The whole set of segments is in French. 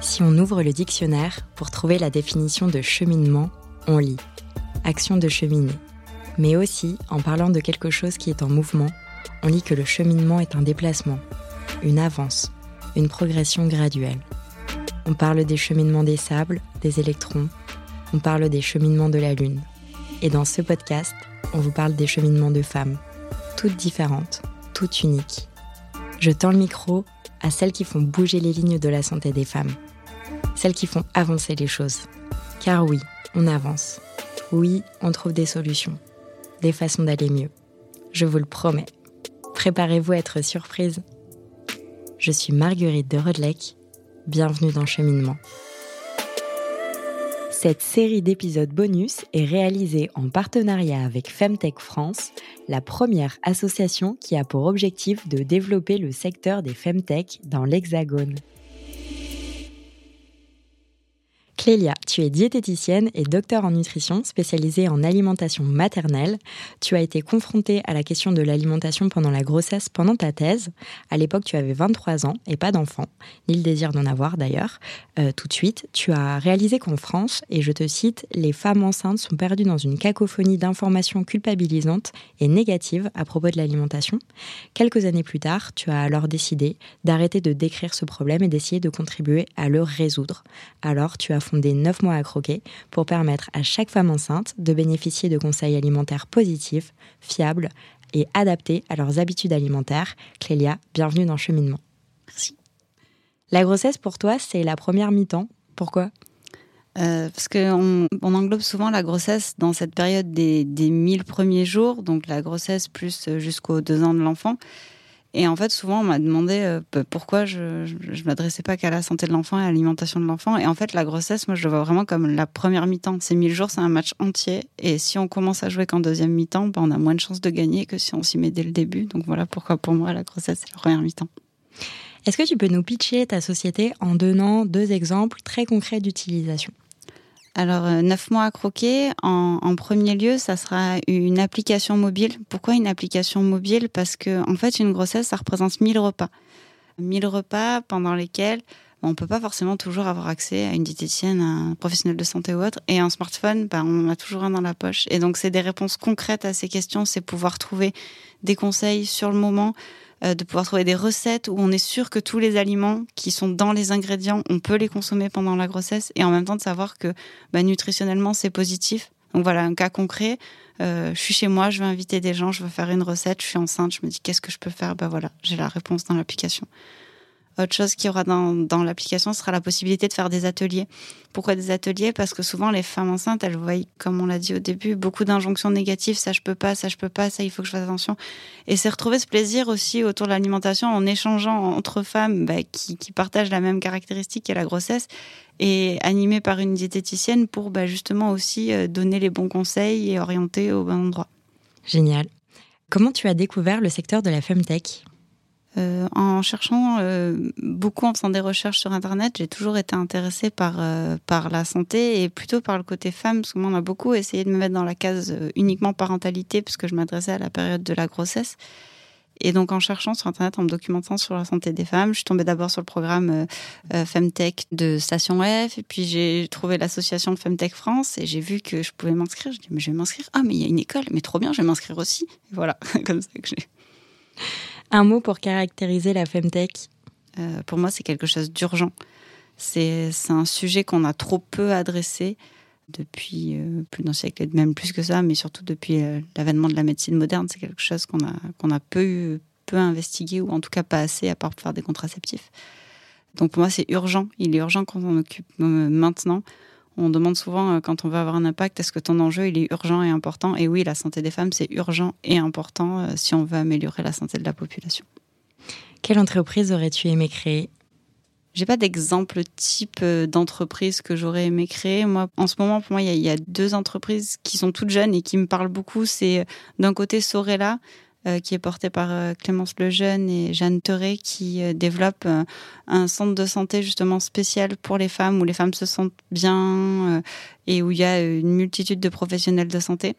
Si on ouvre le dictionnaire pour trouver la définition de cheminement, on lit action de cheminer. Mais aussi, en parlant de quelque chose qui est en mouvement, on lit que le cheminement est un déplacement, une avance, une progression graduelle. On parle des cheminements des sables, des électrons, on parle des cheminements de la Lune. Et dans ce podcast, on vous parle des cheminements de femmes, toutes différentes, toutes uniques. Je tends le micro à celles qui font bouger les lignes de la santé des femmes, celles qui font avancer les choses. Car oui, on avance. Oui, on trouve des solutions, des façons d'aller mieux. Je vous le promets. Préparez-vous à être surprise. Je suis Marguerite de Rodelec. Bienvenue dans Cheminement. Cette série d'épisodes bonus est réalisée en partenariat avec Femtech France, la première association qui a pour objectif de développer le secteur des Femtech dans l'Hexagone. Clélia, tu es diététicienne et docteur en nutrition spécialisée en alimentation maternelle. Tu as été confrontée à la question de l'alimentation pendant la grossesse pendant ta thèse. À l'époque, tu avais 23 ans et pas d'enfant, ni le désir d'en avoir d'ailleurs. Euh, tout de suite, tu as réalisé qu'en France, et je te cite, les femmes enceintes sont perdues dans une cacophonie d'informations culpabilisantes et négatives à propos de l'alimentation. Quelques années plus tard, tu as alors décidé d'arrêter de décrire ce problème et d'essayer de contribuer à le résoudre. Alors, tu as fondé 9 mois à croquer pour permettre à chaque femme enceinte de bénéficier de conseils alimentaires positifs, fiables et adaptés à leurs habitudes alimentaires. Clélia, bienvenue dans Cheminement. Merci. La grossesse pour toi, c'est la première mi-temps. Pourquoi? Euh, parce qu'on on englobe souvent la grossesse dans cette période des, des 1000 premiers jours, donc la grossesse plus jusqu'aux deux ans de l'enfant. Et en fait, souvent, on m'a demandé euh, pourquoi je ne m'adressais pas qu'à la santé de l'enfant et à l'alimentation de l'enfant. Et en fait, la grossesse, moi, je le vois vraiment comme la première mi-temps. Ces 1000 jours, c'est un match entier. Et si on commence à jouer qu'en deuxième mi-temps, ben, on a moins de chances de gagner que si on s'y met dès le début. Donc voilà pourquoi, pour moi, la grossesse, c'est la première mi-temps. Est-ce que tu peux nous pitcher ta société en donnant deux exemples très concrets d'utilisation? Alors, euh, neuf mois à croquer. En, premier lieu, ça sera une application mobile. Pourquoi une application mobile? Parce que, en fait, une grossesse, ça représente 1000 repas. 1000 repas pendant lesquels on peut pas forcément toujours avoir accès à une diététicienne, à un professionnel de santé ou autre. Et un smartphone, bah, on a toujours un dans la poche. Et donc, c'est des réponses concrètes à ces questions. C'est pouvoir trouver des conseils sur le moment, euh, de pouvoir trouver des recettes où on est sûr que tous les aliments qui sont dans les ingrédients, on peut les consommer pendant la grossesse et en même temps de savoir que bah, nutritionnellement c'est positif. Donc voilà, un cas concret. Euh, je suis chez moi, je vais inviter des gens, je veux faire une recette, je suis enceinte, je me dis qu'est-ce que je peux faire? Ben voilà, j'ai la réponse dans l'application. Autre chose qu'il y aura dans, dans l'application sera la possibilité de faire des ateliers. Pourquoi des ateliers? Parce que souvent les femmes enceintes, elles voient, comme on l'a dit au début, beaucoup d'injonctions négatives. Ça je peux pas, ça je peux pas, ça il faut que je fasse attention. Et c'est retrouver ce plaisir aussi autour de l'alimentation en échangeant entre femmes bah, qui, partagent la même caractéristique qu'est la grossesse et animées par une diététicienne pour bah, justement aussi euh, donner les bons conseils et orienter au bon endroit. Génial. Comment tu as découvert le secteur de la femtech euh, en cherchant euh, beaucoup, en faisant des recherches sur Internet, j'ai toujours été intéressée par, euh, par la santé et plutôt par le côté femme, parce que moi, on a beaucoup essayé de me mettre dans la case uniquement parentalité, puisque je m'adressais à la période de la grossesse. Et donc, en cherchant sur Internet, en me documentant sur la santé des femmes, je suis tombée d'abord sur le programme Femtech de Station F, et puis j'ai trouvé l'association Femtech France, et j'ai vu que je pouvais m'inscrire. Je dis, mais je vais m'inscrire. Ah, mais il y a une école, mais trop bien, je vais m'inscrire aussi. Et voilà, comme ça que j'ai. Un mot pour caractériser la Femtech euh, Pour moi, c'est quelque chose d'urgent. C'est un sujet qu'on a trop peu adressé depuis euh, plus d'un siècle, et même plus que ça, mais surtout depuis euh, l'avènement de la médecine moderne. C'est quelque chose qu'on a, a peu, peu investigué, ou en tout cas pas assez, à part faire des contraceptifs. Donc pour moi, c'est urgent. Il est urgent qu'on s'en occupe maintenant. On demande souvent euh, quand on veut avoir un impact, est-ce que ton enjeu il est urgent et important? Et oui, la santé des femmes, c'est urgent et important euh, si on veut améliorer la santé de la population. Quelle entreprise aurais-tu aimé créer? J'ai pas d'exemple type euh, d'entreprise que j'aurais aimé créer. Moi, en ce moment, pour moi, il y, y, a deux entreprises qui sont toutes jeunes et qui me parlent beaucoup. C'est d'un côté Sorella, qui est porté par euh, Clémence Lejeune et Jeanne Teré, qui euh, développe un centre de santé justement spécial pour les femmes, où les femmes se sentent bien et où il y a une multitude de professionnels de santé.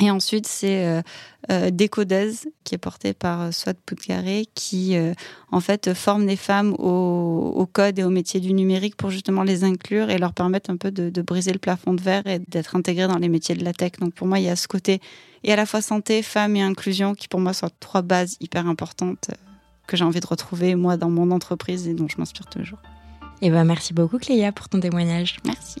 Et ensuite, c'est euh, euh Décodez, qui est porté par euh, Swat Poudcaré, qui euh, en fait forme les femmes au, au, code et au métier du numérique pour justement les inclure et leur permettre un peu de, de briser le plafond de verre et d'être intégrées dans les métiers de la tech. Donc pour moi, il y a ce côté et à la fois santé, femme et inclusion qui pour moi sont trois bases hyper importantes que j'ai envie de retrouver moi dans mon entreprise et dont je m'inspire toujours. Et eh ben merci beaucoup Cléa pour ton témoignage. Merci.